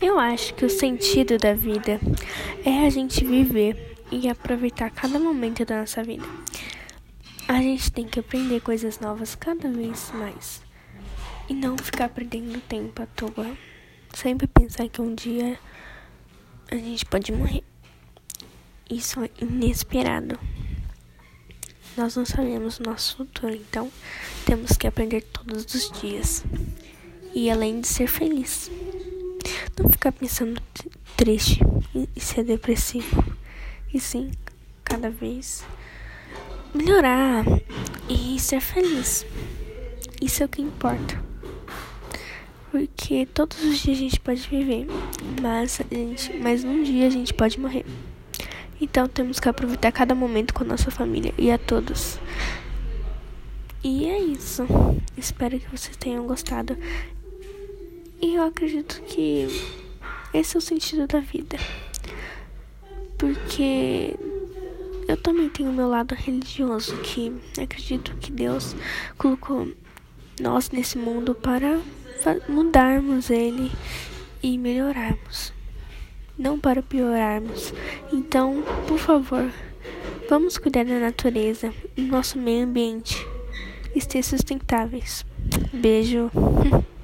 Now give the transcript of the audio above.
Eu acho que o sentido da vida é a gente viver e aproveitar cada momento da nossa vida. A gente tem que aprender coisas novas cada vez mais e não ficar perdendo tempo à toa. Sempre pensar que um dia a gente pode morrer. Isso é inesperado. Nós não sabemos o nosso futuro, então temos que aprender todos os dias. E além de ser feliz. Não ficar pensando triste e ser depressivo. E sim, cada vez melhorar e ser feliz. Isso é o que importa. Porque todos os dias a gente pode viver, mas, a gente, mas um dia a gente pode morrer. Então temos que aproveitar cada momento com a nossa família e a todos. E é isso. Espero que vocês tenham gostado. E eu acredito que esse é o sentido da vida. Porque eu também tenho o meu lado religioso, que acredito que Deus colocou nós nesse mundo para mudarmos ele e melhorarmos não para piorarmos. Então, por favor, vamos cuidar da natureza e nosso meio ambiente e ser sustentáveis. Beijo.